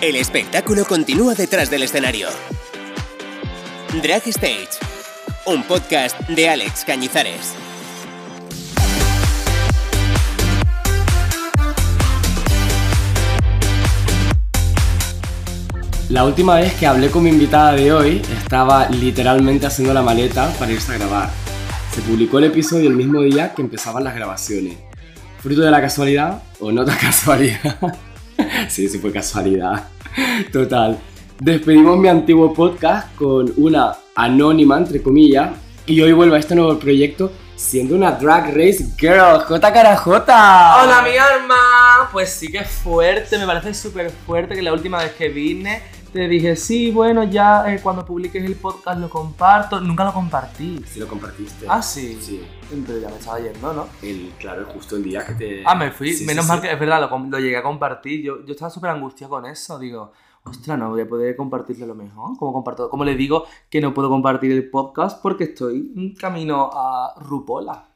El espectáculo continúa detrás del escenario. Drag Stage, un podcast de Alex Cañizares. La última vez que hablé con mi invitada de hoy, estaba literalmente haciendo la maleta para irse a grabar. Se publicó el episodio el mismo día que empezaban las grabaciones. ¿Fruto de la casualidad o no tan casualidad? sí, sí fue casualidad. Total. Despedimos mi antiguo podcast con una anónima, entre comillas, y hoy vuelvo a este nuevo proyecto siendo una Drag Race Girl, J cara. Hola mi arma, pues sí que fuerte, me parece súper fuerte que la última vez que vine te dije, sí, bueno, ya eh, cuando publiques el podcast lo comparto. Nunca lo compartí. Sí lo compartiste. Ah, sí. Sí. Pero ya me estaba yendo, ¿no? El, claro, justo el día que te... Ah, me fui. Sí, Menos sí, mal que es verdad, lo, llegué a compartir. Yo, yo estaba súper angustiado con eso. Digo, ostras, no voy a poder compartirlo lo mejor. ¿Cómo comparto? Como le digo que no puedo compartir el podcast porque estoy en camino a Rupola.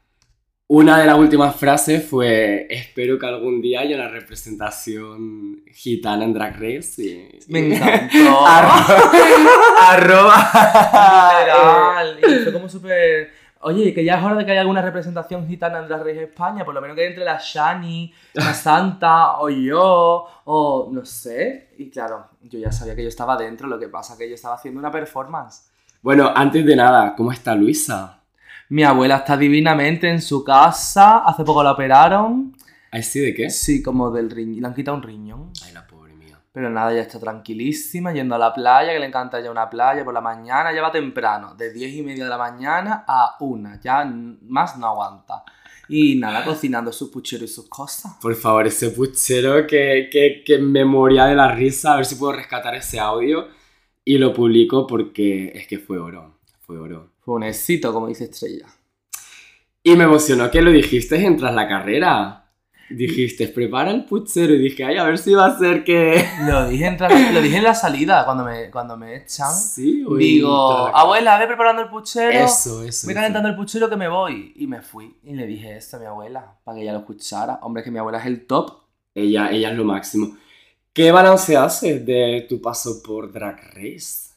Una de las últimas frases fue, espero que algún día haya una representación gitana en Drag Race. y- Me encantó. Arroba. Literal. Y fue como súper. Oye, que ya es hora de que haya alguna representación gitana en Drag Race España, por lo menos que entre la Shani, la Santa, o yo, o no sé. Y claro, yo ya sabía que yo estaba dentro, lo que pasa que yo estaba haciendo una performance. Bueno, antes de nada, ¿cómo está Luisa? Mi abuela está divinamente en su casa, hace poco la operaron. ¿Ay, sí, de qué? Sí, como del riñón, le han quitado un riñón. Ay, la pobre mía. Pero nada, ya está tranquilísima, yendo a la playa, que le encanta ya una playa por la mañana, ya va temprano, de 10 y media de la mañana a una, ya más no aguanta. Y nada, cocinando sus pucheros y sus cosas. Por favor, ese puchero que, que, que me moría de la risa, a ver si puedo rescatar ese audio y lo publico porque es que fue oro, fue oro. Fue un éxito, como dice Estrella. Y me emocionó que lo dijiste en tras la carrera. Dijiste, prepara el puchero y dije, ay, a ver si va a ser que... Lo dije en, lo dije en la salida, cuando me, cuando me echan. Sí, en Digo, abuela, ve preparando el puchero. Eso, eso. Voy eso. calentando el puchero que me voy. Y me fui. Y le dije esto a mi abuela, para que ella lo escuchara. Hombre, es que mi abuela es el top. Ella, ella es lo máximo. ¿Qué balance haces de tu paso por Drag Race?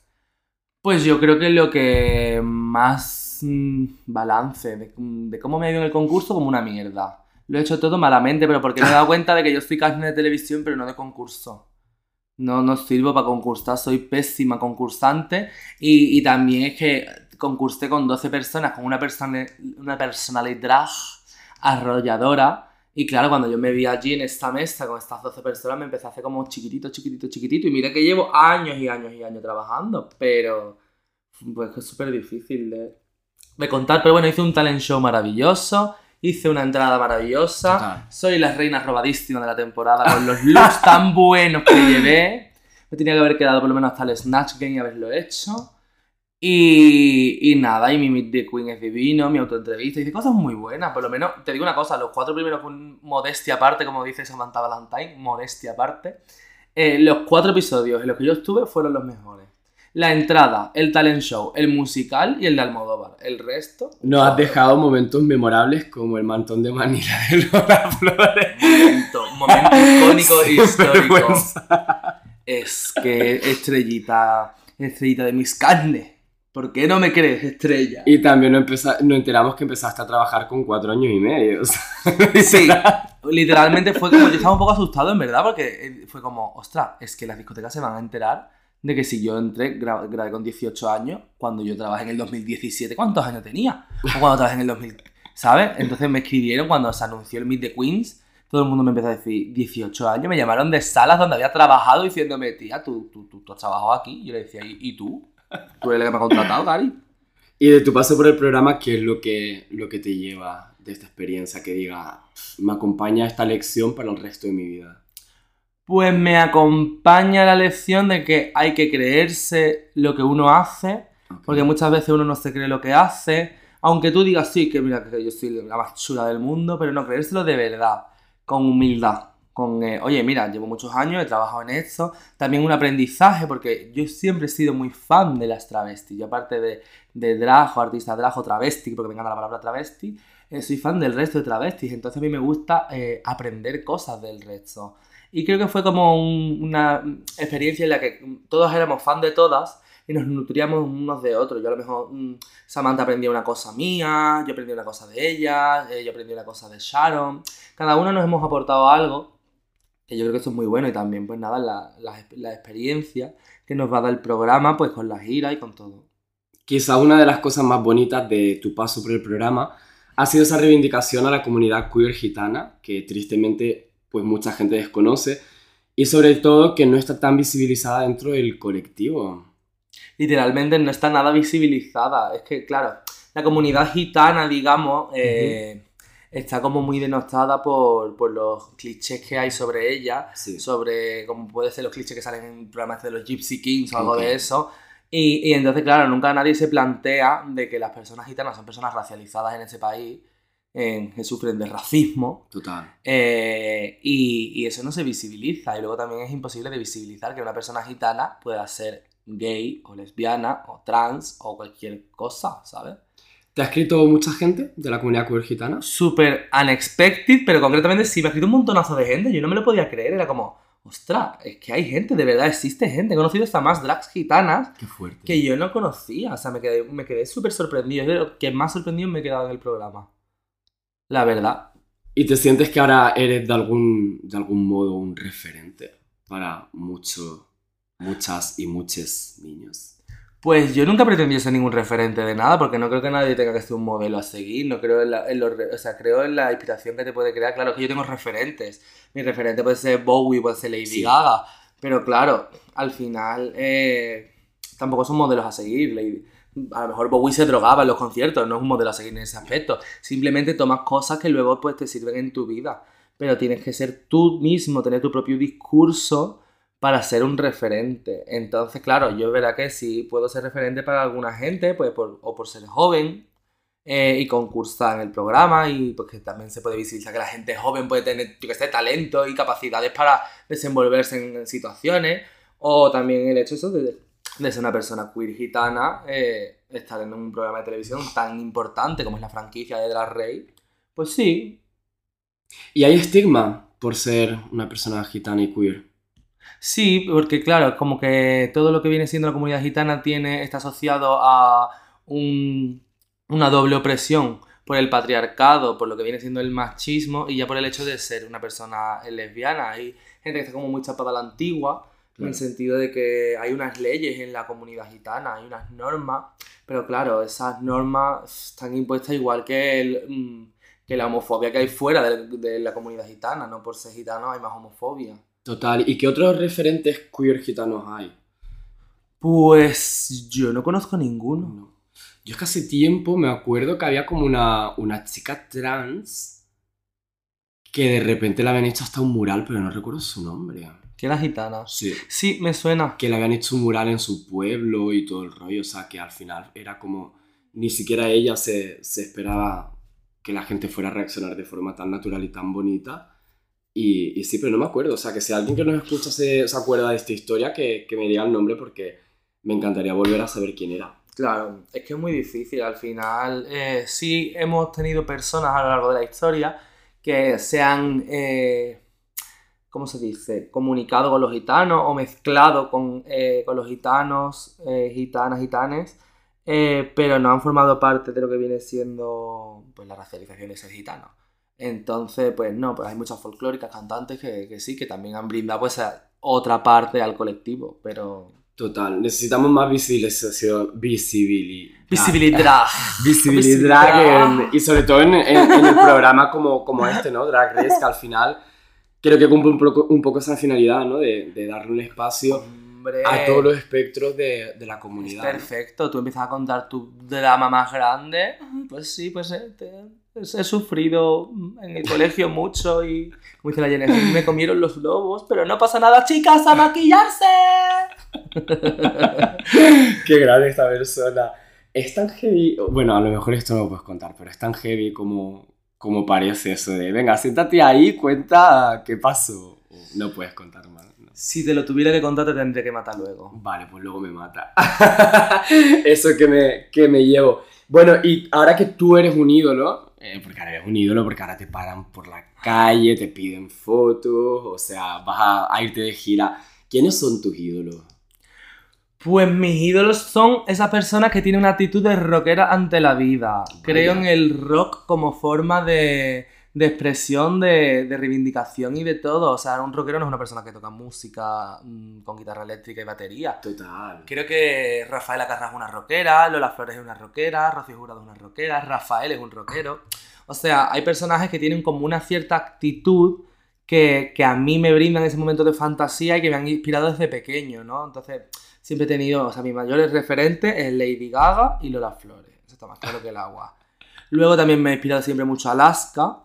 Pues yo creo que lo que más mm, balance de, de cómo me ha ido en el concurso como una mierda. Lo he hecho todo malamente, pero porque me he dado cuenta de que yo soy carne de televisión, pero no de concurso. No, no sirvo para concursar, soy pésima concursante. Y, y también es que concursé con 12 personas, con una, persona, una personalidad arrolladora. Y claro, cuando yo me vi allí en esta mesa con estas 12 personas, me empecé a hacer como chiquitito, chiquitito, chiquitito. Y mira que llevo años y años y años trabajando, pero pues es súper difícil de, de contar. Pero bueno, hice un talent show maravilloso, hice una entrada maravillosa. Total. Soy la reina robadísima de la temporada con los looks tan buenos que llevé. Me tenía que haber quedado por lo menos hasta el Snatch Game y haberlo hecho. Y, y nada, y mi Meet the Queen es divino, mi autoentrevista, hice cosas muy buenas. Por lo menos, te digo una cosa, los cuatro primeros con modestia aparte, como dice Samantha Valentine, modestia aparte. eh, los cuatro episodios en los que yo estuve fueron los mejores. La entrada, el talent show, el musical y el de Almodóvar. El resto... Nos has dejado momentos memorables como el mantón de Manila de Lola Flores. momento, momento icónico e histórico. Es que estrellita, estrellita de mis carnes. ¿Por qué no me crees, estrella? Y también nos, empeza- nos enteramos que empezaste a trabajar con cuatro años y medio. o sea, Sí, literalmente fue como, yo estaba un poco asustado en verdad, porque eh, fue como, ostras, es que las discotecas se van a enterar de que si yo entré, gra- grabé con 18 años, cuando yo trabajé en el 2017, ¿cuántos años tenía? O cuando trabajé en el 2000, ¿sabes? Entonces me escribieron cuando se anunció el Meet the Queens, todo el mundo me empezó a decir 18 años, me llamaron de salas donde había trabajado diciéndome, tía, tú, tú, tú, tú has trabajado aquí. Yo le decía, ¿y, y tú? ¿Tú eres el que me ha contratado, Gary? Y de tu paso por el programa, ¿qué es lo que, lo que te lleva de esta experiencia? Que diga, me acompaña esta lección para el resto de mi vida. Pues me acompaña la lección de que hay que creerse lo que uno hace, porque muchas veces uno no se cree lo que hace, aunque tú digas sí, que mira, que yo soy la más chula del mundo, pero no creérselo de verdad, con humildad, con, eh, oye, mira, llevo muchos años, he trabajado en esto, también un aprendizaje, porque yo siempre he sido muy fan de las travestis, yo aparte de, de drag o artista drag o travesti, porque me encanta la palabra travesti, eh, soy fan del resto de travestis, entonces a mí me gusta eh, aprender cosas del resto. Y creo que fue como un- una experiencia en la que todos éramos fan de todas y nos nutríamos unos de otros. Yo a lo mejor, mm, Samantha aprendía una cosa mía, yo aprendí una cosa de ella, yo aprendí una cosa de Sharon. Cada uno nos hemos aportado algo, que yo creo que esto es muy bueno y también, pues nada, la, la- la experiencia que nos va a dar el programa, pues con la gira y con todo. Quizá una de las cosas más bonitas de tu paso por el programa ha sido esa reivindicación a la comunidad queer gitana, que tristemente pues mucha gente desconoce, y sobre todo que no está tan visibilizada dentro del colectivo. literalmente no está nada visibilizada. Es que, claro, la comunidad gitana, digamos, eh, está como muy denostada por, por los clichés que hay sobre ella, Sí. sobre como puede ser los clichés que salen en programas de los Gypsy Kings o algo de eso. Y, y entonces, claro, nunca nadie se plantea de que las personas gitanas son personas racializadas en ese país, en- que sufren de racismo, Total. eh, y, y eso no se visibiliza. Y luego también es imposible de visibilizar que una persona gitana pueda ser gay o lesbiana o trans o cualquier cosa, ¿sabes? ¿Te ha escrito mucha gente de la comunidad queer gitana? Súper unexpected, pero concretamente sí, me ha escrito un montonazo de gente. Yo no me lo podía creer, era como, ostras, es que hay gente, de verdad existe gente. He conocido hasta más drags gitanas Qué fuerte. que yo no conocía. O sea, me quedé, me quedé súper sorprendido. Es de lo que más sorprendido me he quedado en el programa. La verdad. ¿Y te sientes que ahora eres de algún, de algún modo un referente para mucho, muchas y muchos niños? Pues yo nunca pretendí ser ningún referente de nada, porque no creo que nadie tenga que ser un modelo a seguir, no creo en la, en los o sea, creo en la inspiración que te puede crear. Claro que yo tengo referentes. Mi referente puede ser Bowie, puede ser Lady Sí. Gaga, pero claro, al final eh, tampoco son modelos a seguir. Lady- a lo mejor Bowie se drogaba en los conciertos, no es un modelo a seguir en ese aspecto. Simplemente tomas cosas que luego pues te sirven en tu vida, pero tienes que ser tú mismo, tener tu propio discurso para ser un referente. Entonces, claro, yo verá que sí puedo ser referente para alguna gente, pues por, o por ser joven eh, y concursar en el programa y pues que también se puede visibilizar que la gente joven puede tener, que sé, talento y capacidades para desenvolverse en, situaciones, o también el hecho de, de ser una persona queer gitana, eh, estar en un programa de televisión tan importante como es la franquicia de Drag Race, pues sí, ¿Y hay estigma por ser una persona gitana y queer? Sí, porque claro, como que todo lo que viene siendo la comunidad gitana tiene, está asociado a un- una doble opresión por el patriarcado, por lo que viene siendo el machismo y ya por el hecho de ser una persona lesbiana. Hay gente que está como muy chapada a la antigua, en el Claro. sentido de que hay unas leyes en la comunidad gitana, hay unas normas, pero claro, esas normas están impuestas igual que, el, mm, que la homofobia que hay fuera de, de la comunidad gitana, no por ser gitano hay más homofobia. Total. ¿Y qué otros referentes queer gitanos hay? Pues yo no conozco ninguno. No. Yo es que hace tiempo me acuerdo que había como una, una chica trans que de repente le habían hecho hasta un mural, pero no recuerdo su nombre. Que era gitana. Sí. Sí, me suena. Que le habían hecho un mural en su pueblo y todo el rollo. O sea, que al final era como... Ni siquiera ella se, se esperaba que la gente fuera a reaccionar de forma tan natural y tan bonita. Y, sí, pero no me acuerdo. O sea, que si alguien que nos escucha se, acuerda de esta historia, que, que me diga el nombre porque me encantaría volver a saber quién era. Claro, es que es muy difícil. Al final, eh, sí hemos tenido personas a lo largo de la historia que se han, eh, ¿cómo se dice?, comunicado con los gitanos o mezclado con, eh, con los gitanos, gitanas, gitanes, pero no han formado parte de lo que viene siendo pues, la racialización de ser gitano. Entonces, pues no, pues hay muchas folclóricas, cantantes que, que sí, que también han brindado pues a otra parte al colectivo, pero... Total, necesitamos más visibilización, visibilidad. Visibilidad. Visibilidad en- y sobre todo en, en- en el programa como, como este, ¿no? Drag Race, que al final creo que cumple un poco, un poco esa finalidad, ¿no? De, de darle un espacio Hombre, a todos los espectros de, de la es comunidad. ¿no? perfecto. Tú empiezas a contar tu drama más grande. Pues sí, pues eh, te- pues he sufrido en el colegio mucho y, como dice la me comieron los lobos, pero no pasa nada, chicas, a maquillarse. Qué grande esta persona. Es tan heavy. Bueno, a lo mejor esto no lo puedes contar, pero es tan heavy como, como parece eso de venga, siéntate ahí, cuenta qué pasó. No puedes contar más. Si te lo tuviera que contar, te tendré que matar luego. Vale, pues luego me mata. Eso que me, que me llevo. Bueno, y ahora que tú eres un ídolo eh, porque ahora eres un ídolo, porque ahora te paran por la calle, te piden fotos, o sea, vas a, a irte de gira. ¿Quiénes son tus ídolos? Pues mis ídolos son esas personas que tienen una actitud de rockera ante la vida. Creo en el rock como forma de, de expresión, de, de reivindicación y de todo. O sea, un rockero no es una persona que toca música mm, con guitarra eléctrica y batería. Total. Creo que Rafaela Carrà es una rockera, Lola Flores es una rockera, Rocío Jurado es una rockera, Rafael es un rockero. O sea, hay personajes que tienen como una cierta actitud que, que a mí me brindan ese momento de fantasía y que me han inspirado desde pequeño, ¿no? Entonces, siempre he tenido, o sea, mis mayores referentes es Lady Gaga y Lola Flores. Eso está más claro que el agua. Luego también me ha inspirado siempre mucho Alaska,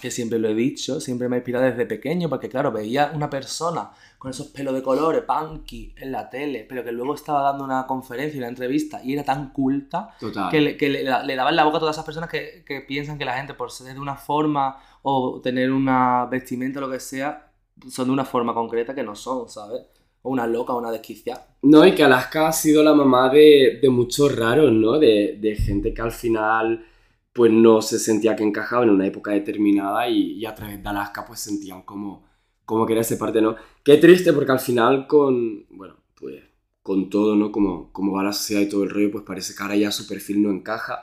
que siempre lo he dicho, siempre me ha inspirado desde pequeño, porque claro, veía una persona con esos pelos de colores, punky, en la tele, pero que luego estaba dando una conferencia una entrevista y era tan culta Total. que, le, que le, le daba en la boca a todas esas personas que, que piensan que la gente por ser de una forma o tener una vestimenta o lo que sea, son de una forma concreta que no son, ¿sabes? O una loca, o una desquiciada. No, y que Alaska ha sido la mamá de, de muchos raros, ¿no? De, de gente que al final pues no se sentía que encajaba en una época determinada y, y a través de Alaska pues sentían como, como que era ese parte, ¿no? Qué triste porque al final con, bueno, pues con todo, ¿no? Como, como va la sociedad y todo el rollo, pues parece que ahora ya su perfil no encaja.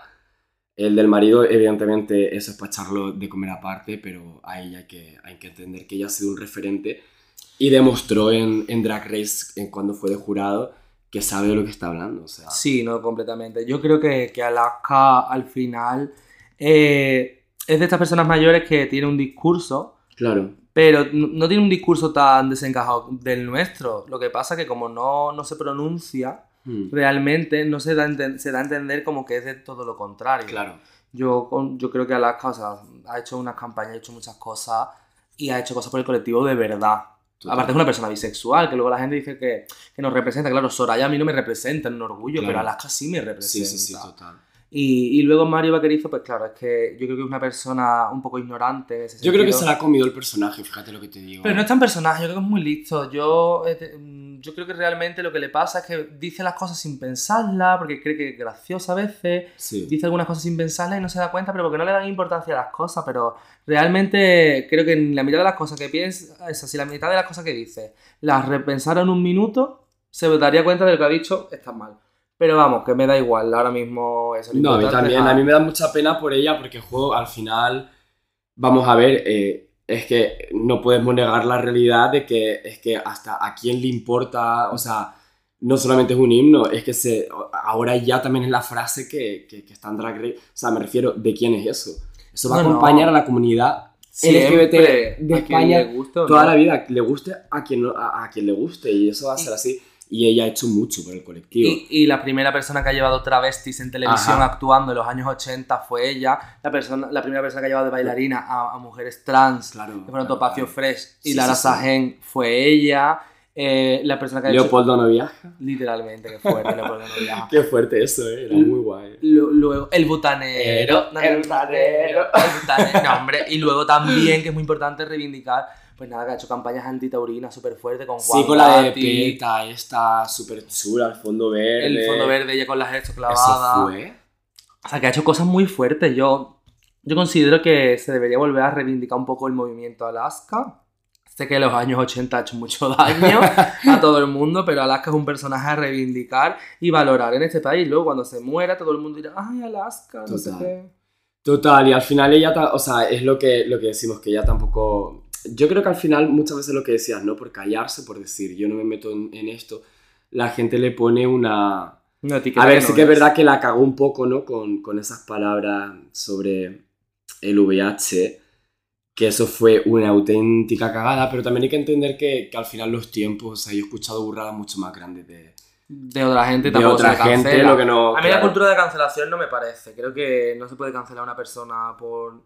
El del marido, evidentemente, eso es para echarlo de comer aparte, pero ahí hay que, hay que entender que ella ha sido un referente y demostró en, en Drag Race, en cuando fue de jurado, que sabe de lo que está hablando. O sea, Sí, no, completamente. Yo creo que, que Alaska al final eh, es de estas personas mayores que tiene un discurso, claro, pero no tiene un discurso tan desencajado del nuestro. Lo que pasa que como no, no se pronuncia, Mm, realmente no se da, se da a entender como que es de todo lo contrario. claro. Yo, yo creo que Alaska o sea, ha hecho unas campañas, ha hecho muchas cosas y ha hecho cosas por el colectivo de verdad. Total. Aparte es una persona bisexual, que luego la gente dice que, que nos representa. Claro, Soraya a mí no me representa en un orgullo, Claro. pero Alaska sí me representa. sí, sí, total. Y, y luego Mario Vaquerizo, pues claro, es que yo creo que es una persona un poco ignorante en ese Yo creo que se la ha comido el personaje, fíjate lo que te digo. Pero no es tan personaje, yo creo que es muy listo. Yo, eh, mm, yo creo que realmente lo que le pasa es que dice las cosas sin pensarlas, porque cree que es graciosa a veces, Sí. dice algunas cosas sin pensarlas y no se da cuenta, pero porque no le dan importancia a las cosas. Pero realmente creo que en la mitad de las cosas que piensa, es así, la mitad de las cosas que dice, las repensara en un minuto, se daría cuenta de lo que ha dicho, está mal. Pero vamos, que me da igual, ahora mismo eso. No, a mí también. A mí me da mucha pena por ella porque el juego al final, vamos a ver, eh, es que no podemos negar la realidad de que es que hasta a quién le importa, o sea, no solamente es un himno, es que se, ahora ya también es la frase que, que, que está en Drag Race. O sea, me refiero, ¿de quién es eso? Eso va a no. acompañar a la comunidad LGBT de a quien España le toda no. la vida, le guste a quien, a, a quien le guste y eso va a ser así. Y ella ha hecho mucho por el colectivo. Y, y la primera persona que ha llevado travestis en televisión Ajá. actuando en los años 80 fue ella. La, persona, la primera persona que ha llevado de bailarina a, a mujeres trans, Claro. que fueron claro, Topacio claro. Fresh y Sí, Lara sí. Sajen, fue ella. Eh, la persona que ha Leopoldo no viaja. hecho... Literalmente, que fuerte, Leopoldo no viaja. Qué fuerte eso, eh. Era muy guay. Lu- Luego, el butanero. El- el butanero. El butanero. No, hombre. Y luego también, que es muy importante reivindicar, pues nada, que ha hecho campañas antitaurinas súper fuertes con Juan Sí, con la de Peta, esta súper chula, el fondo verde. el fondo verde, ella con las hechos Eso clavadas. fue. O sea, que ha hecho cosas muy fuertes. Yo, yo considero que se debería volver a reivindicar un poco el movimiento Alaska. Sé que en los años 80 ha hecho mucho daño a todo el mundo, pero Alaska es un personaje a reivindicar y valorar en este país. Luego, cuando se muera, todo el mundo dirá, ay, Alaska, no sé Total. qué. Total, y al final ella, o sea, es lo que, lo que decimos, que ella tampoco... Yo creo que al final muchas veces lo que decías, ¿no? Por callarse, por decir, yo no me meto en, en esto, la gente le pone una... Una etiqueta A ver, que sí que es verdad que la cagó un poco, ¿no? Con, con esas palabras sobre el VIH, que eso fue una auténtica cagada, pero también hay que entender que, que al final los tiempos, o sea, yo he escuchado burradas mucho más grandes de, De otra gente de tampoco otra se gente, cancela. lo que no... A mí la cultura de cancelación no me parece. Creo que no se puede cancelar a una persona por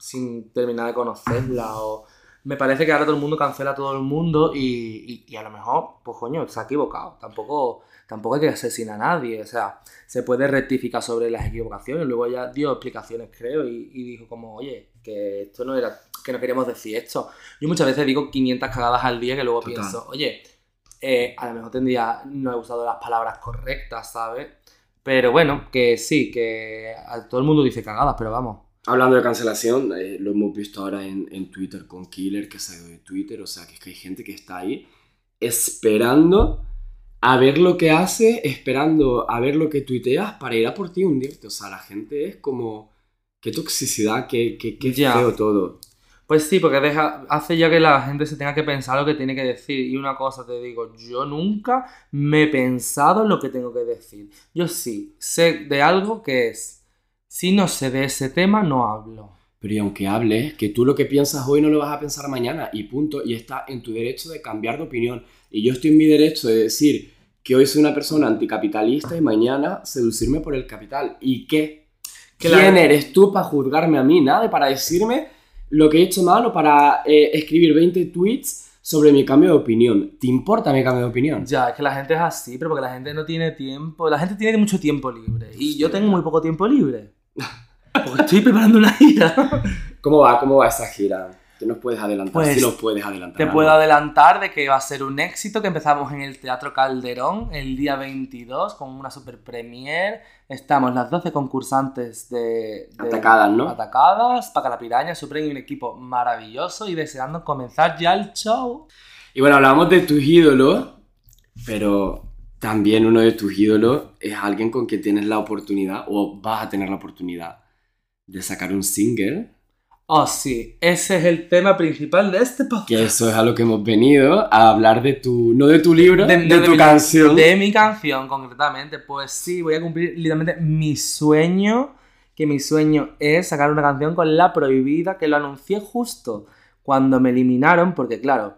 sin terminar de conocerla o... Me parece que ahora todo el mundo cancela a todo el mundo y, y- y a lo mejor, pues coño, se ha equivocado. Tampoco, tampoco hay que asesinar a nadie. O sea, se puede rectificar sobre las equivocaciones. Luego ella dio explicaciones, creo, y, y dijo como, oye, que esto no era, que no queríamos decir esto. Yo muchas veces digo 500 cagadas al día que luego Total. pienso, oye, eh, a lo mejor tendría, no he usado las palabras correctas, ¿sabes? Pero bueno, que sí, que a todo el mundo dice cagadas, pero vamos. Hablando de cancelación, eh, lo hemos visto ahora en, en Twitter con Killer, que se ha ido de Twitter, o sea, que es que hay gente que está ahí esperando a ver lo que hace, esperando a ver lo que tuiteas para ir a por ti un día. O sea, la gente es como... Qué toxicidad, qué, qué, qué Ya. feo todo. Pues sí, porque deja, hace ya que la gente se tenga que pensar lo que tiene que decir. Y una cosa te digo, yo nunca me he pensado en lo que tengo que decir. Yo sí, sé de algo que es, si no sé de ese tema, no hablo. Pero y aunque hables, que tú lo que piensas hoy no lo vas a pensar mañana y punto. Y está en tu derecho de cambiar de opinión. Y yo estoy en mi derecho de decir que hoy soy una persona anticapitalista y mañana seducirme por el capital. ¿Y qué? ¿Quién eres tú para juzgarme a mí? Nada, para decirme lo que he hecho mal o para eh, escribir 20 tweets sobre mi cambio de opinión. ¿Te importa mi cambio de opinión? Ya, es que la gente es así, pero porque la gente no tiene tiempo. La gente tiene mucho tiempo libre. Y yo tengo muy poco tiempo libre. Porque estoy preparando una gira. ¿Cómo va? ¿Cómo va esa gira? ¿Qué nos puedes adelantar? Pues, si nos puedes adelantar. Te algo. puedo adelantar de que va a ser un éxito, que empezamos en el Teatro Calderón el día 22 con una super premiere. Estamos las 12 concursantes de, de- Atacadas, ¿no? Atacadas, Paca la Piraña, Supreme y un equipo maravilloso y deseando comenzar ya el show. Y bueno, hablábamos de tus ídolos, pero también uno de tus ídolos es alguien con quien tienes la oportunidad o vas a tener la oportunidad de sacar un single. Oh, sí, ese es el tema principal de este podcast. Que eso es a lo que hemos venido, a hablar de tu, no de tu libro, de, de tu mi- canción. De mi canción, concretamente. Pues sí, voy a cumplir literalmente mi sueño. Que mi sueño es sacar una canción con La Prohibida, que lo anuncié justo cuando me eliminaron, porque claro,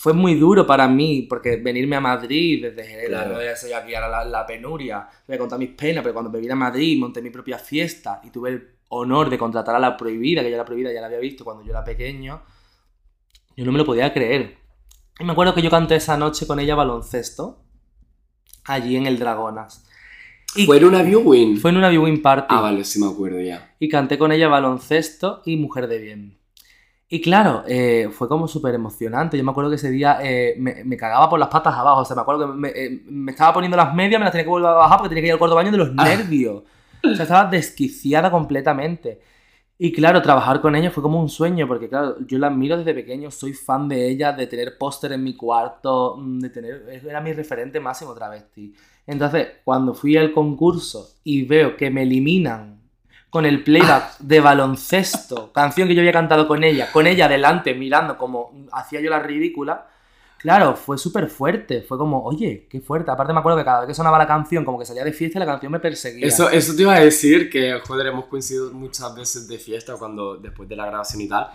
fue muy duro para mí, porque venirme a Madrid desde Jerez, Claro. no ser aquí ahora la, la penuria, voy a contar mis penas, pero cuando me vine a Madrid, monté mi propia fiesta y tuve el honor de contratar a La Prohibida, que yo La Prohibida ya la había visto cuando yo era pequeño, yo no me lo podía creer. Y me acuerdo que yo canté esa noche con ella baloncesto, allí en el Dragonas. Y Fue en una viewing. fue en una viewing party. Ah, vale, sí me acuerdo ya. Y canté con ella baloncesto y mujer de bien. Y claro, eh, fue como súper emocionante. Yo me acuerdo que ese día eh, me, me cagaba por las patas abajo. O sea, me acuerdo que me, eh, me estaba poniendo las medias, me las tenía que volver a bajar porque tenía que ir al cuarto baño de los Ah. nervios. O sea, estaba desquiciada completamente. Y claro, trabajar con ella fue como un sueño, porque claro, yo la admiro desde pequeño, soy fan de ella, de tener póster en mi cuarto, mm, de tener, era mi referente máximo travesti. Entonces, cuando fui al concurso y veo que me eliminan con el playback de baloncesto, canción que yo había cantado con ella, con ella delante mirando como hacía yo la ridícula, claro, fue súper fuerte, fue como, oye, qué fuerte. Aparte me acuerdo que cada vez que sonaba la canción, como que salía de fiesta la canción me perseguía. Eso, eso te iba a decir que, joder, hemos coincidido muchas veces de fiesta cuando después de la grabación y tal.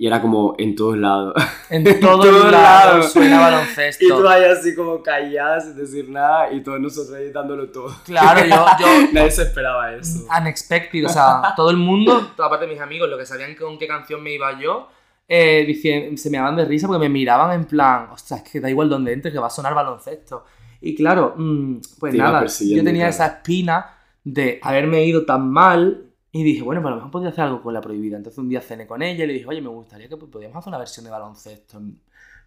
Y era como en todos lados. En todos lados lados. suena baloncesto. Y tú ahí así como callada sin decir nada y todos nosotros ahí dándolo todo. Claro, yo, yo Nadie se esperaba eso. unexpected, o sea, todo el mundo, aparte de mis amigos, lo que sabían con qué canción me iba yo, eh, dicien- se me daban de risa porque me miraban en plan, ostras, es que da igual donde entres que va a sonar baloncesto. Y claro, mm, pues Te nada, yo tenía claro. esa espina de haberme ido tan mal y dije, bueno, pues a lo mejor podría hacer algo con la prohibida. Entonces un día cené con ella y le dije, oye, me gustaría que podíamos hacer una versión de baloncesto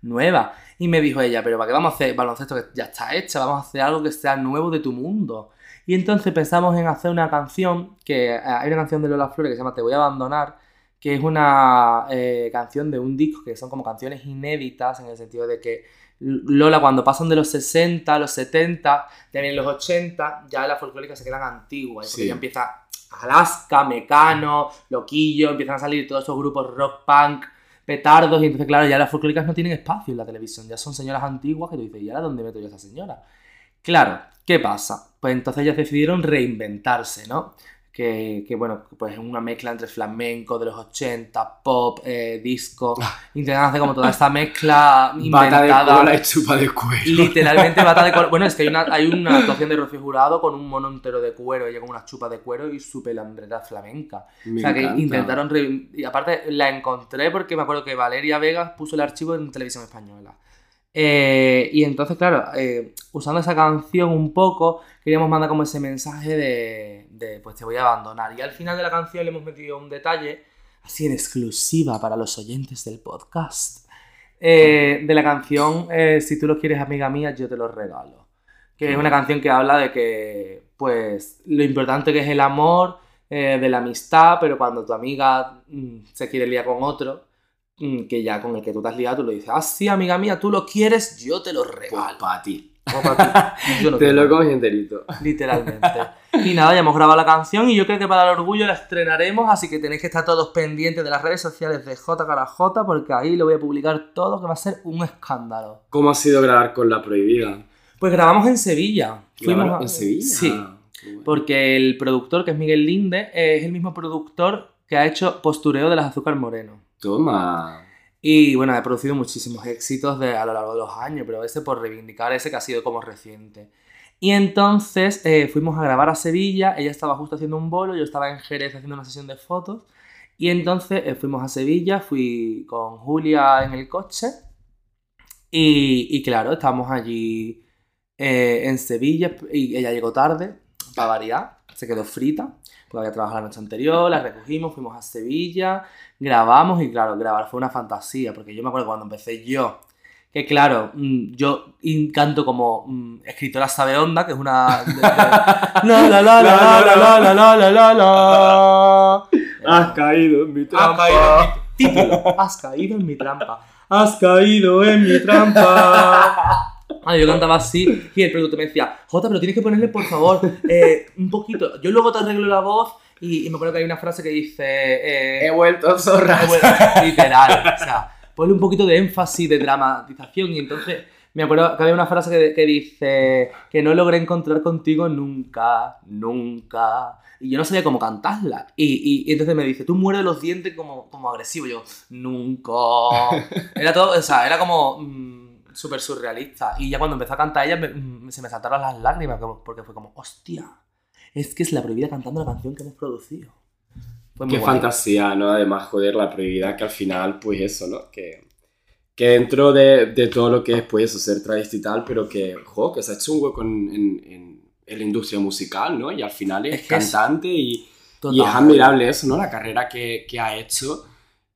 nueva. Y me dijo ella, pero ¿para qué vamos a hacer baloncesto que ya está hecha? Vamos a hacer algo que sea nuevo de tu mundo. Y entonces pensamos en hacer una canción, que eh, hay una canción de Lola Flores que se llama Te voy a abandonar, que es una eh, canción de un disco que son como canciones inéditas en el sentido de que Lola cuando pasan de los 60 a los 70, ya vienen los 80, ya las folclóricas se quedan antiguas, porque Sí. ya empieza Alaska, Mecano, Loquillo, empiezan a salir todos esos grupos rock punk, petardos, y entonces claro, ya las folclóricas no tienen espacio en la televisión, ya son señoras antiguas que tú dices, ¿y ahora dónde meto yo a esa señora? Claro, ¿qué pasa? Pues entonces ellas decidieron reinventarse, ¿no? Que, que, bueno, pues es una mezcla entre flamenco de los 80, pop, eh, disco, intentan hacer como toda esta mezcla Bata de inventada. cola y chupa de cuero. Literalmente bata de cuero. Bueno, es que hay una, hay una actuación de Rocío Jurado con un mono entero de cuero, ella con unas chupas de cuero y su pelambrera flamenca. Me o sea, que intentaron... re- Y aparte la encontré porque me acuerdo que Valeria Vegas puso el archivo en televisión española. Eh, y entonces, claro, eh, usando esa canción un poco, queríamos mandar como ese mensaje de, pues te voy a abandonar. Y al final de la canción le hemos metido un detalle, así en exclusiva para los oyentes del podcast, eh, de la canción eh, Si tú lo quieres, amiga mía, yo te lo regalo. que es una canción que habla de que, pues, lo importante que es el amor, eh, de la amistad, pero cuando tu amiga mm, se quiere liar con otro, mm, que ya con el que tú te has liado, tú le dices, ah, sí, amiga mía, tú lo quieres, yo te lo Pues regalo. O para ti. Yo no Te lo comes enterito. Literalmente. Y nada, ya hemos grabado la canción y yo creo que para el orgullo la estrenaremos, así que tenéis que estar todos pendientes de las redes sociales de J cara J, porque ahí lo voy a publicar todo, que va a ser un escándalo. ¿Cómo ha sido grabar con La Prohibida? Pues grabamos en Sevilla. ¿Grabaron a- en Sevilla? Sí, Ah, bueno. porque el productor, que es Miguel Linde, es el mismo productor que ha hecho Postureo de las Azúcar Moreno. Toma. Y bueno, he producido muchísimos éxitos de, a lo largo de los años, pero ese por reivindicar ese que ha sido como reciente. Y entonces eh, fuimos a grabar a Sevilla, ella estaba justo haciendo un bolo, yo estaba en Jerez haciendo una sesión de fotos. Y entonces eh, fuimos a Sevilla, fui con Julia en el coche. Y, y claro, estábamos allí eh, en Sevilla y ella llegó tarde, para variar, se quedó frita, porque había trabajado la noche anterior, la recogimos, fuimos a Sevilla, grabamos y claro, grabar fue una fantasía, porque yo me acuerdo cuando empecé yo, que claro, mm, yo canto como mm, escritora sabe onda, que es una... de- de- la la la la la la la la la la la Has caído en mi trampa. Has caído en mi trampa. Has caído en mi trampa. Ah, yo cantaba así y el productor me decía, Jota, pero tienes que ponerle, por favor, eh, un poquito. Yo luego te arreglo la voz y, y me acuerdo que hay una frase que dice... eh, He vuelto zorra. Literal. O sea, ponle un poquito de énfasis, de dramatización. Y entonces me acuerdo que había una frase que, que dice que no logré encontrar contigo nunca, nunca. Y yo no sabía cómo cantarla. Y, y- y entonces me dice, tú mueres los dientes como, como agresivo. Y yo, nunca. Era todo, o sea, era como mm, súper surrealista. Y ya cuando empezó a cantar ella, me- mm, se me saltaron las lágrimas, porque fue como, hostia, es que es la prohibida cantando la canción que hemos producido. Fue Qué guay. fantasía, ¿no? Además, joder, la prohibida que al final, pues eso, ¿no? Que, que dentro de, de todo lo que es, pues eso, ser travesti y tal, pero que, jo, que se ha hecho un hueco en, en- en- en la industria musical, ¿no? Y al final es, Es cantante y, y es admirable eso, ¿no? La carrera que, que ha hecho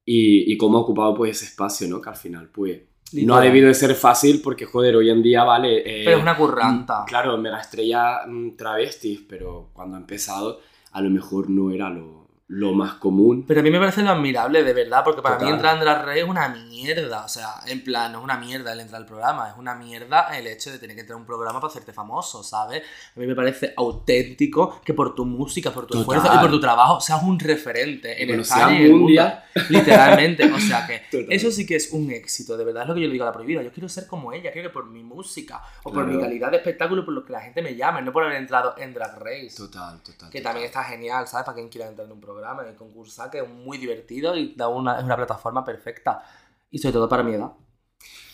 y, y cómo ha ocupado, pues, ese espacio, ¿no? Que al final, pues, no ha debido de ser fácil porque, joder, hoy en día, vale... eh, Pero es una curranta. Claro, mega estrella mm, travestis, pero cuando ha empezado a lo mejor no era lo, lo más común. Pero a mí me parece lo admirable, de verdad, porque para Total. mí entrar en Drag Race es una mierda. O sea, en plan, no es una mierda el entrar al programa, es una mierda el hecho de tener que entrar a un programa para hacerte famoso, ¿sabes? A mí me parece auténtico que por tu música, por tu Total. esfuerzo y por tu trabajo seas un referente en Bueno, España y el mundo. Literalmente. O sea que Total. eso sí que es un éxito, de verdad es lo que yo le digo a la prohibida. Yo quiero ser como ella, quiero que por mi música o por Claro. mi calidad de espectáculo, por lo que la gente me llame, no por haber entrado en Drag Race. Total, total. Que total. también está genial, ¿sabes? Para quien quiera entrar en un programa y concursar, que es muy divertido y da una, es una plataforma perfecta. Y sobre todo para mi edad.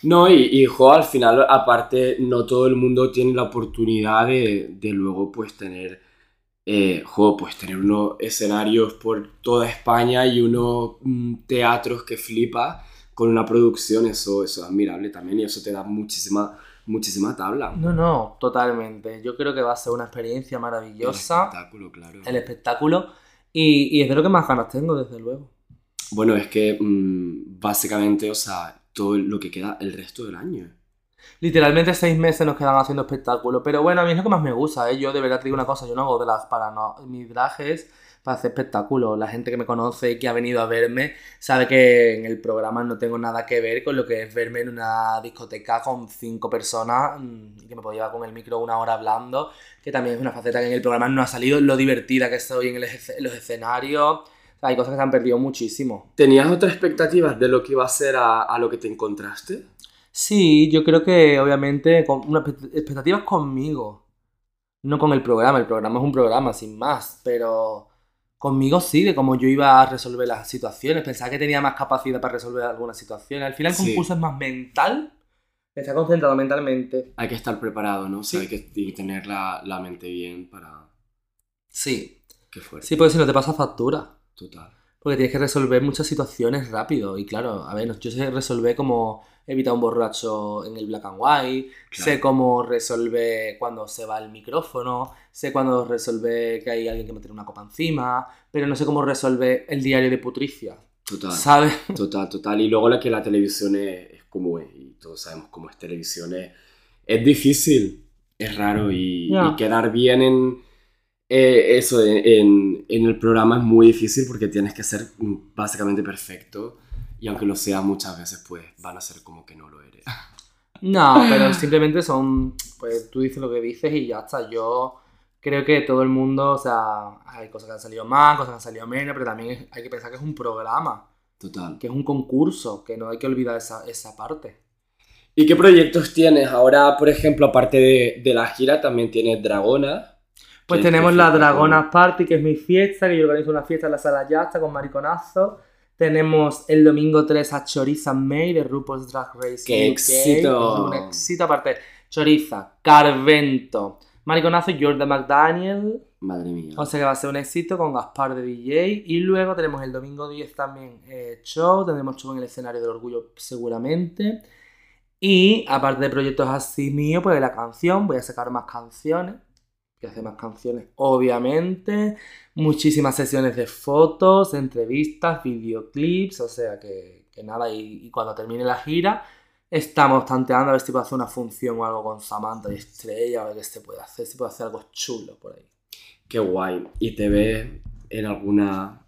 No, y, y jo, al final, aparte, no todo el mundo tiene la oportunidad de, de luego, pues, tener, eh, jo, pues, tener unos escenarios por toda España y unos mm, teatros que flipa con una producción, eso, eso es admirable también y eso te da muchísima, muchísima tabla. No, no, totalmente. Yo creo que va a ser una experiencia El maravillosa, espectáculo, claro. el espectáculo, y, y es de lo que más ganas tengo, desde luego. Bueno, es que mm, básicamente, o sea, todo lo que queda el resto del año. Literalmente seis meses nos quedan haciendo espectáculo, pero bueno, a mí es lo que más me gusta, ¿eh? Yo de verdad te digo una cosa, yo no hago drag para no... Mi drag es para hacer espectáculo. La gente que me conoce y que ha venido a verme sabe que en el programa no tengo nada que ver con lo que es verme en una discoteca con cinco personas mm, y que me puedo llevar con el micro una hora hablando, que también es una faceta que en el programa no ha salido, lo divertida que soy en, el en los escenarios. Hay cosas que se han perdido muchísimo. ¿Tenías otras expectativas de lo que iba a ser a, a lo que te encontraste? Sí, yo creo que obviamente con unas expect- expectativas conmigo, no con el programa. El programa es un programa, sin más, pero conmigo sí, de cómo yo iba a resolver las situaciones. Pensaba que tenía más capacidad para resolver algunas situaciones. Al final el Sí. concurso es más mental, está concentrado mentalmente. Hay que estar preparado, ¿no? O sea, Sí. hay que y tener la, la mente bien para... Sí, Qué fuerte. sí, porque si no te pasa factura. Total. Porque tienes que resolver muchas situaciones rápido. Y claro, a ver, yo sé resolver cómo evitar un borracho en el black and white, Claro. sé cómo resolver cuando se va el micrófono, sé cuando resolver que hay alguien que me tiene una copa encima, pero no sé cómo resolver el diario de Putricia. Total. ¿Sabes? Total, total. Y luego la que la televisión es, es como es, y todos sabemos cómo es televisión, es, es difícil. es raro y, quedar bien en eh, eso, en, en el programa es muy difícil porque tienes que ser básicamente perfecto y aunque lo seas muchas veces, pues van a ser como que no lo eres. No, pero simplemente son, pues tú dices lo que dices y ya está. Yo creo que todo el mundo, o sea, hay cosas que han salido más, cosas que han salido menos, pero también hay que pensar que es un programa, Total. que es un concurso, que no hay que olvidar esa, esa parte. ¿Y qué proyectos tienes? Ahora, por ejemplo, aparte de, de la gira, también tienes Dragona. Pues tenemos la fiesta Dragonas Party, que es mi fiesta, que yo organizo una fiesta en la sala Yasta con mariconazo. Tenemos el domingo 3 a Choriza May de RuPaul's Drag Race. ¡Qué UK. éxito! Un éxito aparte. Choriza, Carvento, Mariconazo y Jordan McDaniel. Madre mía. O sea que va a ser un éxito con Gaspar de DJ. Y luego tenemos el domingo 10 también eh, show. Tendremos show en el escenario del orgullo seguramente. Y aparte de proyectos así míos, pues la canción, voy a sacar más canciones. A hacer más canciones, obviamente. Muchísimas sesiones de fotos, entrevistas, videoclips. O sea que, que nada, y, y cuando termine la gira, estamos tanteando a ver si puedo hacer una función o algo con Samantha y Estrella, a ver qué se puede hacer, si puedo hacer algo chulo por ahí. Qué guay. ¿Y te ves en alguna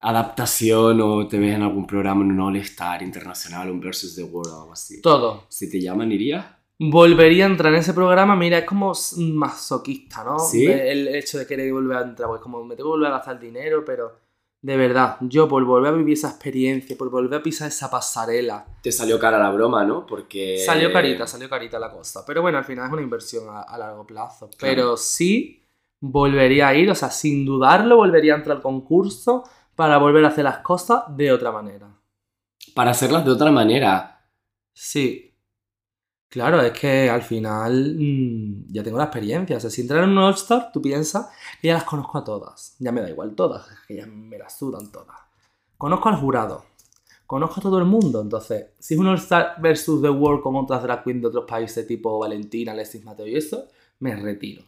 adaptación o te ves en algún programa en un All-Star internacional, un Versus the World o algo así? Todo. Si te llaman, irías. Volvería a entrar en ese programa, mira, es como masoquista, ¿no? ¿Sí? El hecho de querer volver a entrar, pues como me tengo que volver a gastar dinero, pero de verdad, yo por volver a vivir esa experiencia, por volver a pisar esa pasarela, Te salió cara la broma, ¿no? Porque... salió carita, salió carita la cosa. Pero bueno, al final es una inversión a, a largo plazo. Pero sí, volvería a ir, o sea, sin dudarlo, volvería a entrar al concurso para volver a hacer las cosas de otra manera. Para hacerlas de otra manera. Sí. Claro, es que al final mm, ya tengo la experiencia. O sea, si entrar en un All-Star, tú piensas que ya las conozco a todas. Ya me da igual todas, que ya me las sudan todas. Conozco al jurado. Conozco a todo el mundo. Entonces, si es un All-Star versus The World con otras drag queens de otros países tipo Valentina, Alexis Mateo y eso, me retiro.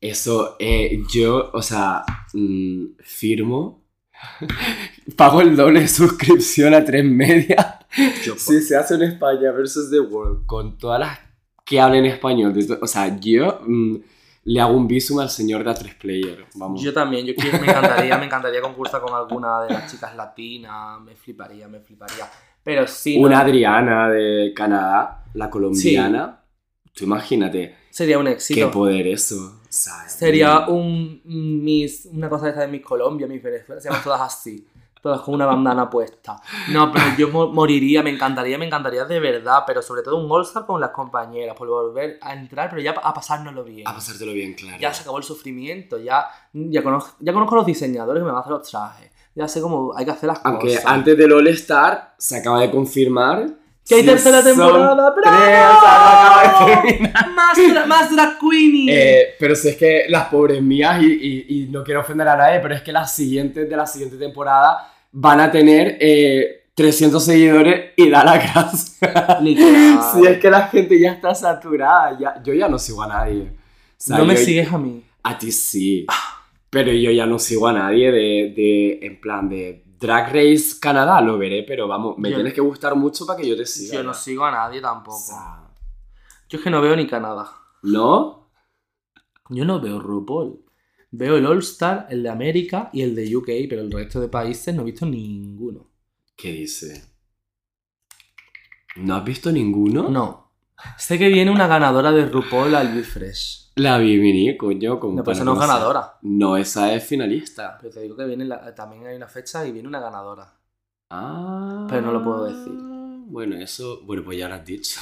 Eso, eh, yo, o sea, mm, firmo. Pago el doble de suscripción a tres media. Yo, Si se hace en España versus The World con todas las que hablen español, o sea, yo mm, le hago un visum al señor de A3 Player. Vamos. Yo también, yo quiero, me encantaría, me encantaría concursar con alguna de las chicas latinas, me fliparía, me fliparía. Pero sí, no- Una Adriana de Canadá, la colombiana. Tú imagínate, sería un qué éxito. poder eso. sea, Sería un mis, una cosa de esta de Miss Colombia, Miss Venezuela, se llaman todas así, todas con una bandana puesta. No, pero yo mo- moriría, me encantaría, me encantaría de verdad, pero sobre todo un All-Star con las compañeras, por volver a entrar, pero ya a pasárnoslo bien. A pasártelo bien, claro. Ya se acabó el sufrimiento, ya, ya, conozco, ya conozco a los diseñadores que me van a hacer los trajes, ya sé cómo hay que hacer las Aunque cosas. antes del All Star se acaba de confirmar. ¡Que hay si tercera temporada! tres, o sea, no acaba de terminar. ¡Más, dra- más drag queenie! Eh, pero si es que las pobres mías, y, y- y no quiero ofender a nadie, pero es que las siguientes de la siguiente temporada van a tener eh, 300 seguidores y da la gracia. Literal. si es que la gente ya está saturada, ya, yo ya no sigo a nadie. O sea, no me yo- sigues a mí. A ti sí. Pero yo ya no sigo a nadie de, de en plan de Drag Race Canadá, lo veré, pero vamos, me Yo- tienes que gustar mucho para que yo te siga. Yo no sigo a nadie tampoco. O sea, Yo es que no veo ni Canadá. ¿No? Yo no veo RuPaul. Veo el All Star, el de América y el de UK, pero el resto de países no he visto ninguno. ¿Qué dice? ¿No has visto ninguno? No. Sé que viene una ganadora de RuPaul al Fresh. La vi venir, coño. Como No, esa no es ganadora. No, esa es finalista. Pero te digo que viene la- también hay una fecha y viene una ganadora. Ah. Pero no lo puedo decir. Bueno, eso. Bueno, pues ya lo has dicho.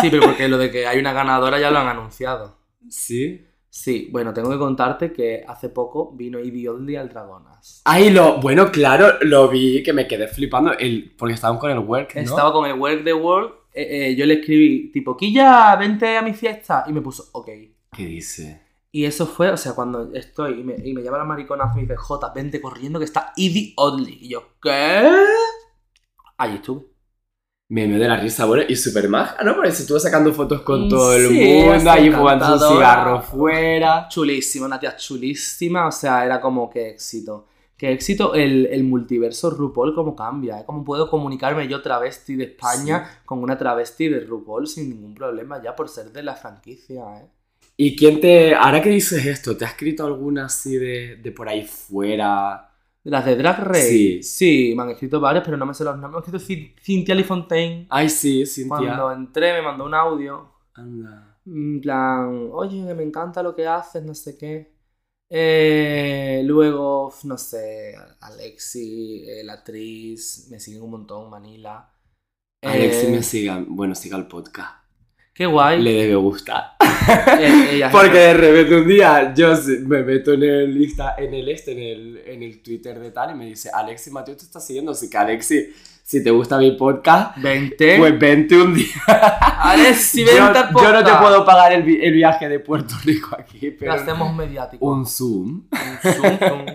Sí, pero porque lo de que hay una ganadora ya lo han anunciado. Sí. Sí, bueno, tengo que contarte que hace poco vino Ivy Oddly al Dragonas. Ay, lo. Bueno, claro, lo vi que me quedé flipando. El, porque estaban con el work, ¿no? Estaba con el Work the World, eh, eh, yo le escribí tipo, Quilla, vente a mi fiesta. Y me puso, ok. ¿Qué dice? Y eso fue, o sea, cuando estoy y me, y me llama la maricona y me dice, J, vente corriendo que está Ivy Oddly. Y yo, ¿qué? Allí estuve. Me de la risa, bueno, y súper maja, ¿no? Porque se estuvo sacando fotos con todo el mundo, ahí fumando un cigarro fuera. Chulísima, una tía chulísima, o sea, era como que éxito. Qué éxito el, el multiverso RuPaul, cómo cambia, ¿eh? Cómo puedo comunicarme yo travesti de España con una travesti de RuPaul sin ningún problema ya por ser de la franquicia, ¿eh? ¿Y quién te. Ahora que dices esto, ¿te ha escrito alguna así de, de por ahí fuera? ¿De las de Drag Race? Sí. Sí, me han escrito varias, pero no me sé los nombres. Me ha escrito Cin- Cynthia Lee Fontaine. Ay, sí, Cintia. Cuando entré me mandó un audio. Anda. En plan, oye, me encanta lo que haces, no sé qué. Eh, luego, no sé, Alexi, eh, la actriz, me siguen un montón, Manila. Alexi Eh, me siga. Bueno, siga el podcast. Qué guay. Le debe gustar. Eh, ella es- Porque de repente un día yo me meto en el Insta, en el este, en el, en el Twitter de tal, y me dice, Alexi Mateo te está siguiendo. Así que Alexi, si te gusta mi podcast, Vente. pues vente un día. Alexi, vente al yo no te podcast. puedo pagar el, vi- el viaje de Puerto Rico aquí, Lo pero hacemos mediático. un Zoom. Un zoom, zoom.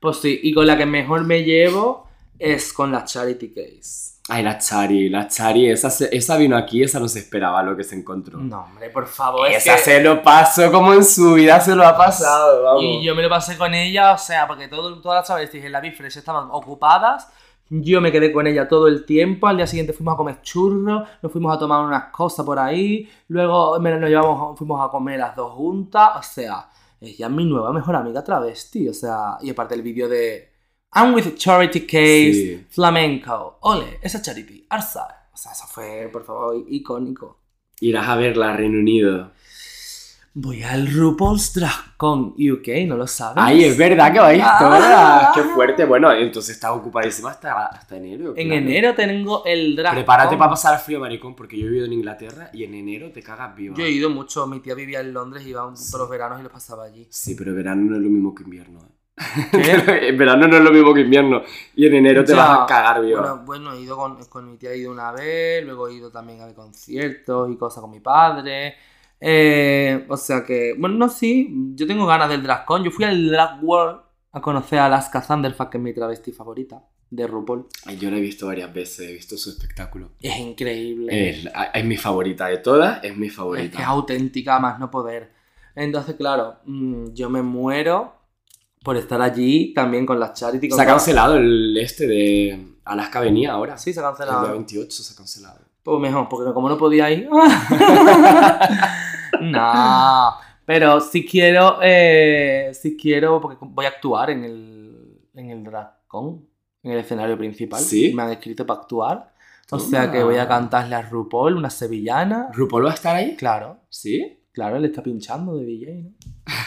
Pues sí, y con la que mejor me llevo es con la Charity Case. Ay, la Chari, la Chari, esa, se- esa vino aquí, esa no se esperaba lo que se encontró. No, hombre, por favor. es esa que- se lo pasó como en su vida se lo ha pasado, vamos. Y yo me lo pasé con ella, o sea, porque todo, todas las travestis en la Bifresh estaban ocupadas. Yo me quedé con ella todo el tiempo. Al día siguiente fuimos a comer churros, nos fuimos a tomar unas cosas por ahí. Luego nos llevamos, fuimos a comer las dos juntas. O sea, ella es mi nueva mejor amiga travesti. O sea, y aparte el vídeo de I'm with Charity Case Sí. Flamenco. Ole, esa Charity, Arsa. O sea, eso fue, por favor, icónico. Irás a verla a Reino Unido. Voy al RuPaul's Drag Con UK, ¿no lo sabes? Ay, es verdad que vais Ah. todas. Qué fuerte. Bueno, entonces estás ocupadísima hasta, hasta enero. En claro. enero tengo el drag. Prepárate con. para pasar frío, maricón, porque yo he vivido en Inglaterra y en enero te cagas viva. Yo he ido mucho, mi tía vivía en Londres, iba un- todos los veranos y los pasaba allí. Sí, pero verano no es lo mismo que invierno. ¿eh? En verano no es lo mismo que invierno. Y en enero te vas a cagar viva. Bueno, bueno, he ido con, con mi tía, he ido una vez, luego he ido también a ver conciertos y cosas con mi padre. Eh, o sea que, bueno, no, sí, yo tengo ganas del DragCon. Yo fui al Drag World a conocer a Alaska Thunderfuck, que es mi travesti favorita, de RuPaul. Yo la he visto varias veces, he visto su espectáculo. Es increíble. Es, es mi favorita de todas, es mi Es favorita. que es auténtica, más no poder. Entonces, claro, mm, yo me muero por estar allí también con las charity. con Se ha cancelado el este de Alaska venía ahora. Sí, se ha El día cancelado. 28 se ha cancelado. Pues mejor, porque como no podía ir. no. Pero si quiero, eh, si quiero, porque voy a actuar en el, en el DragCon, en el escenario principal. ¿Sí? Me han escrito para actuar. O Toma. sea que voy a cantarle a RuPaul, una sevillana. ¿RuPaul va a estar ahí? Claro, ¿Sí? claro, él está pinchando de DJ, ¿no?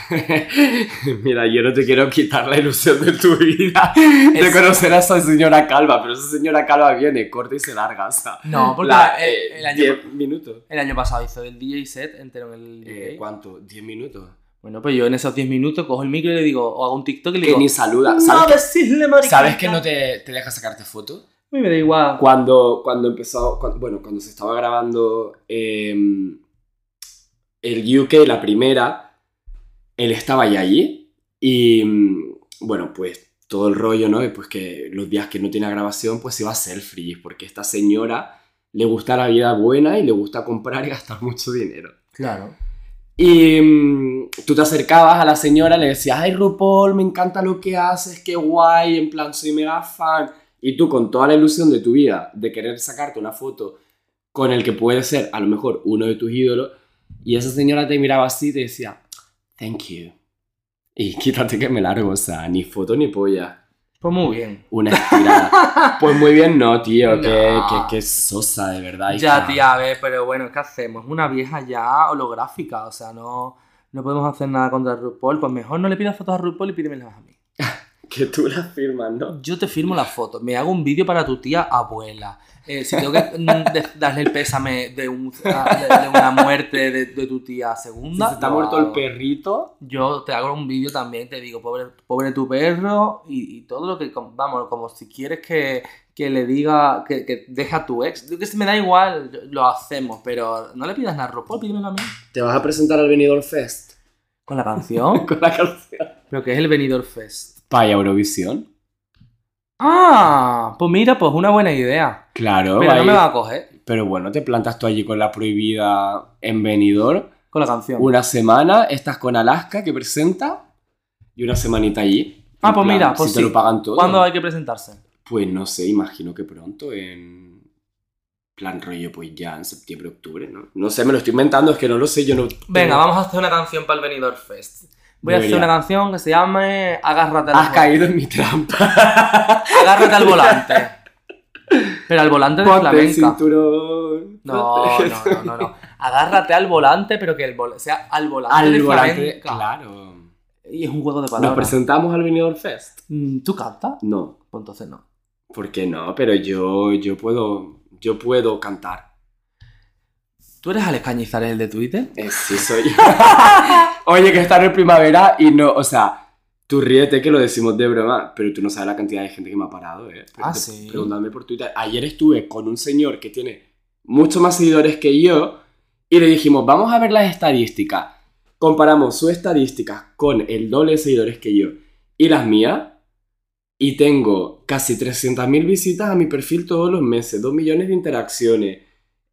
Mira, yo no te quiero quitar la ilusión de tu vida de conocer a esa señora calva, pero esa señora calva viene, corta y se larga, o sea. No, porque la- el- eh, el año- 10 minutos. El año pasado hizo el DJ set entero en el Eh. ¿Cuánto? ¿10 minutos? Bueno, pues yo en esos 10 minutos cojo el micro y le digo, o hago un TikTok y le Que digo, ni saluda. no ¿Sabes, que, decirle mariquita. ¿sabes que no te, te deja sacarte fotos? A mí me da igual. Cuando, cuando empezó, cuando- bueno, cuando se estaba grabando em, el UK, la primera, él estaba ya allí y, mm, bueno, pues todo el rollo, ¿no? Y pues que los días que no tiene grabación, pues iba a ser free, porque esta señora le gusta la vida buena y le gusta comprar y gastar mucho dinero. Claro. Y mm, tú te acercabas a la señora, le decías, ay RuPaul, me encanta lo que haces, qué guay, en plan, soy mega fan. Y tú con toda la ilusión de tu vida, de querer sacarte una foto con el que puede ser a lo mejor uno de tus ídolos, y esa señora te miraba así y te decía, thank you. Y quítate que me largo, o sea, ni foto ni polla. Pues muy bien. Una estirada. pues muy bien, no, tío, que, No. que, que sosa, de verdad. Ya, tía, a ver, pero bueno, ¿qué hacemos? Una vieja ya holográfica, o sea, no, no podemos hacer nada contra RuPaul. Pues mejor no le pidas fotos a RuPaul y pídemelas a mí. Que tú la firmas, ¿no? Yo te firmo las fotos, me hago un vídeo para tu tía abuela. Eh, si tengo que mm, de- darle el pésame de, un- de- de una muerte de, de tu tía Si segunda, se te ha muerto el perrito, Yo te hago un vídeo también, te digo, pobre, pobre tu perro y, y todo lo que, vamos, como si quieres que, que le diga, que, que deja a tu ex. Yo que me da igual, lo hacemos, pero no le pidas nada a RuPaul, pídemelo a mí. te vas a presentar al Benidorm Fest ¿Con la canción? con la canción. ¿Pero qué es el Benidorm Fest? Para Eurovisión. Ah, pues mira, pues una buena idea. Claro, Pero no me va a coger pero bueno, te plantas tú allí con la prohibida en Benidorm. con la canción. Una semana estás con Alaska que presenta y una semanita allí. Ah, pues plan, mira, pues si te lo pagan todo. ¿Cuándo hay que presentarse? Pues no sé, imagino que pronto, en plan rollo, pues ya en septiembre, octubre, ¿no? No sé, me lo estoy inventando, es que no lo sé, yo no... Venga, vamos a hacer una canción para el Benidorm Fest. Voy a hacer una canción que se llame Agárrate al Has caído en mi trampa. Agárrate al volante. Pero al volante de Ponte el flamenca. cinturón. No, no, no, no, no. Agárrate al volante, pero que el vol- sea al volante Al de volante, flamenca. claro. Y es un juego de ¿Nos palabras. presentamos al Benidorm Fest? Mm, ¿Tú cantas? No. Pues entonces no. ¿Por qué no? Pero yo, yo puedo, yo puedo cantar. ¿Tú eres Alex Cañizares, el de Twitter? Eh, sí, soy yo. Oye, que está en primavera y no, o sea, tú ríete que lo decimos de broma, pero tú no sabes la cantidad de gente que me ha parado, ¿eh? Ah, Te- sí. Preguntadme por Twitter. Ayer estuve con un señor que tiene muchos más seguidores que yo y le dijimos, vamos a ver las estadísticas. Comparamos sus estadísticas con el doble de seguidores que yo y las mías. Y tengo casi 300.000 visitas a mi perfil todos los meses, 2 millones de interacciones.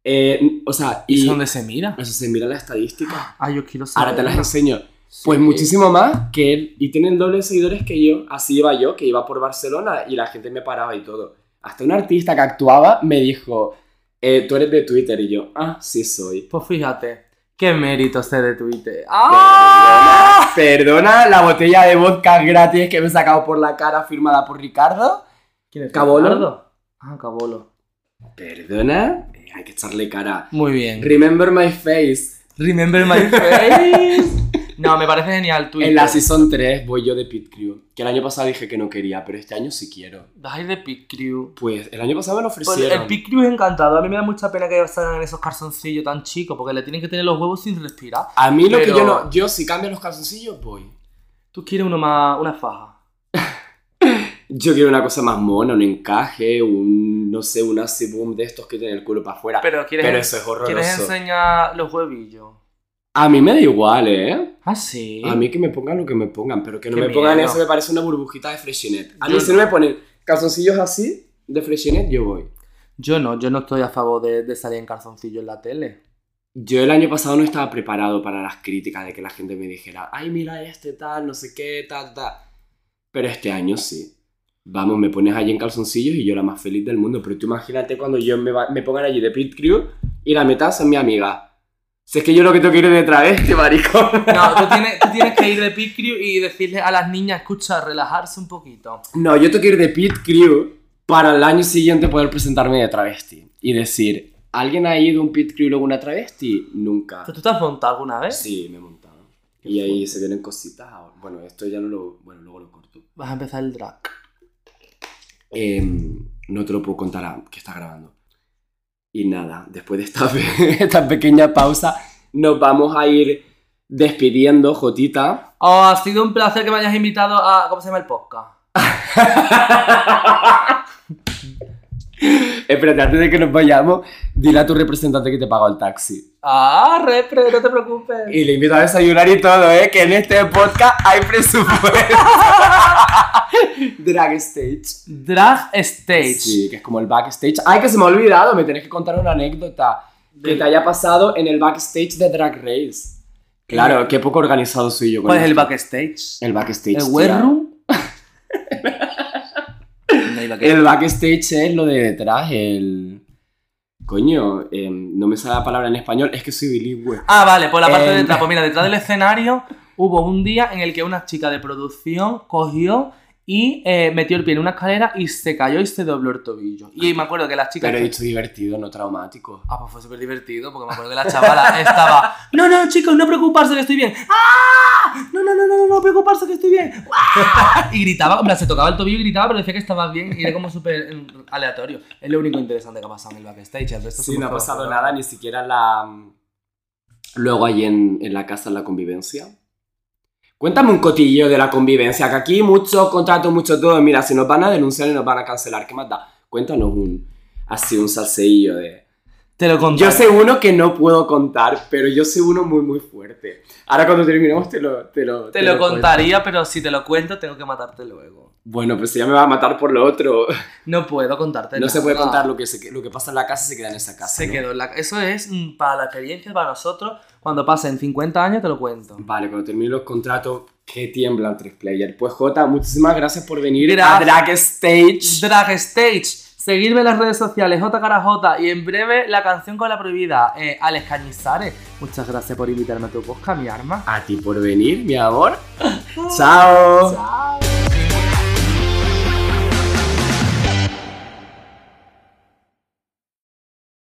Eh, o sea, ¿Y y dónde se mira? eso se mira las estadísticas. Ah, yo quiero saber. Ahora te las enseño. Pues muchísimo más que él. Y tiene el doble de seguidores que yo. Así iba yo, que iba por Barcelona y la gente me paraba y todo. Hasta un artista que actuaba me dijo, eh, tú eres de Twitter. Y yo, ah, sí soy. Pues fíjate, qué mérito sé de Twitter. ¡Ah! Perdona, perdona la botella de vodka gratis que me he sacado por la cara firmada por Ricardo. ¿Quién es? Cabolo. Ricardo? Ah, Cabolo. Perdona, hay que echarle cara. Muy bien. Remember my face. Remember my face. No, me parece genial Twitter. En la season 3 voy yo de Pit Crew. Que el año pasado dije que no quería, pero este año sí quiero. Vas a ir de Pit Crew. Pues el año pasado me lo Pues ofrecieron. el Pit Crew es encantado. A mí me da mucha pena que salgan en esos calzoncillos tan chicos porque le tienen que tener los huevos sin respirar. A mí lo que yo no. Yo si cambio los calzoncillos, voy. Tú quieres uno más, una faja. Yo quiero una cosa más mona, un encaje, un. no sé, un acid boom de estos que tienen el culo para afuera. Pero, Pero quieres, eso es horroroso. ¿quieres enseñar los huevillos. A mí me da igual, ¿eh? Ah, sí. A mí que me pongan lo que me pongan, pero que no Qué me pongan eso me parece una burbujita de freshinet. A Yo mí si no. me ponen calzoncillos así, de freshinet, yo voy. Yo no, yo no estoy a favor de, de salir en calzoncillo en la tele. Yo el año pasado no estaba preparado para las críticas de que la gente me dijera, ay, mira este tal, no sé qué, tal, tal. Pero este año sí. Vamos, me pones allí en calzoncillos y yo la más feliz del mundo. Pero tú imagínate cuando yo me, va- me pongan allí de Pit Crew y la mitad son mi amiga. Si es que yo lo que tengo que ir de travesti, maricón. No, tú tienes, tú tienes que ir de Pit Crew y decirle a las niñas, escucha, relajarse un poquito. No, yo tengo que ir de Pit Crew para el año siguiente poder presentarme de travesti. Y decir, ¿alguien ha ido a un Pit Crew luego una travesti? Nunca. ¿Tú te has montado alguna vez? Sí, me he montado. Y ahí se vienen cositas. Bueno, esto ya no lo... Bueno, luego lo corto. Vas a empezar el drag. Em, no te lo puedo contar a- que está grabando. Y nada, después de esta, esta pequeña pausa, nos vamos a ir despidiendo, Jotita. Oh, ha sido un placer que me hayas invitado a... ¿Cómo se llama el podcast? Espérate, antes de que nos vayamos, dile a tu representante que te pagó el taxi. Ah, repre, no te preocupes. Y le invito a desayunar y todo, ¿eh? Que en este podcast hay presupuesto. Drag Stage. Drag Stage. Sí, que es como el backstage. Ay, que se me ha olvidado, me tenés que contar una anécdota que te haya pasado en el backstage de Drag Race. Claro, qué poco organizado soy yo. con ¿Cuál es el backstage? El backstage. ¿El tía. room? Backstage. El backstage es lo de detrás, el... Coño, em, no me sale la palabra en español, es que soy bilingüe. Ah, vale, pues la parte de Eh, detrás. Pues mira, detrás del escenario hubo un día en el que una chica de producción cogió y eh, metió el pie en una escalera y se cayó y se dobló el tobillo. Y me acuerdo que las chicas... Pero he dicho divertido, no traumático. Ah, pues fue súper divertido porque me acuerdo que la chavala estaba... No, no, chicos, no preocuparse que estoy bien. ¡Ah! No, no, no, no, no, no preocuparse que estoy bien. ¡Ah! Y gritaba, en plan, se tocaba el tobillo y gritaba, pero decía que estaba bien y era como súper eh, aleatorio. Es lo único interesante que ha pasado en el backstage. El resto Sí, no ha pasado nada, ni siquiera la... Luego allí en, en la casa, en la convivencia. Cuéntame un cotillo de la convivencia, que aquí mucho contrato, mucho todo. Mira, si nos van a denunciar y nos van a cancelar, ¿qué más da? Cuéntanos un... Así, un salseillo de... Te lo conté. Yo sé uno que no puedo contar, pero yo sé uno muy, muy fuerte. Ahora cuando terminemos te lo... Te lo, Te lo contaría, pero si te lo cuento, tengo que matarte luego. Bueno, pues ella me va a matar por lo otro. No puedo contarte No se puede contar lo que, se, lo que pasa en la casa, se queda en esa casa. Se ¿no? quedó en la... Eso es mm, para la experiencia, para nosotros. Cuando pasen 50 años te lo cuento. Vale, cuando termine los contratos, que tiemblan tres player. Pues Jota, muchísimas gracias por venir a Drag Stage. Drag Stage. Seguirme en las redes sociales, JCaraj y en breve la canción con la prohibida, eh, Alex Cañizares. Muchas gracias por invitarme a tu podcast, mi arma. A ti por venir, mi amor. Chao. Chao.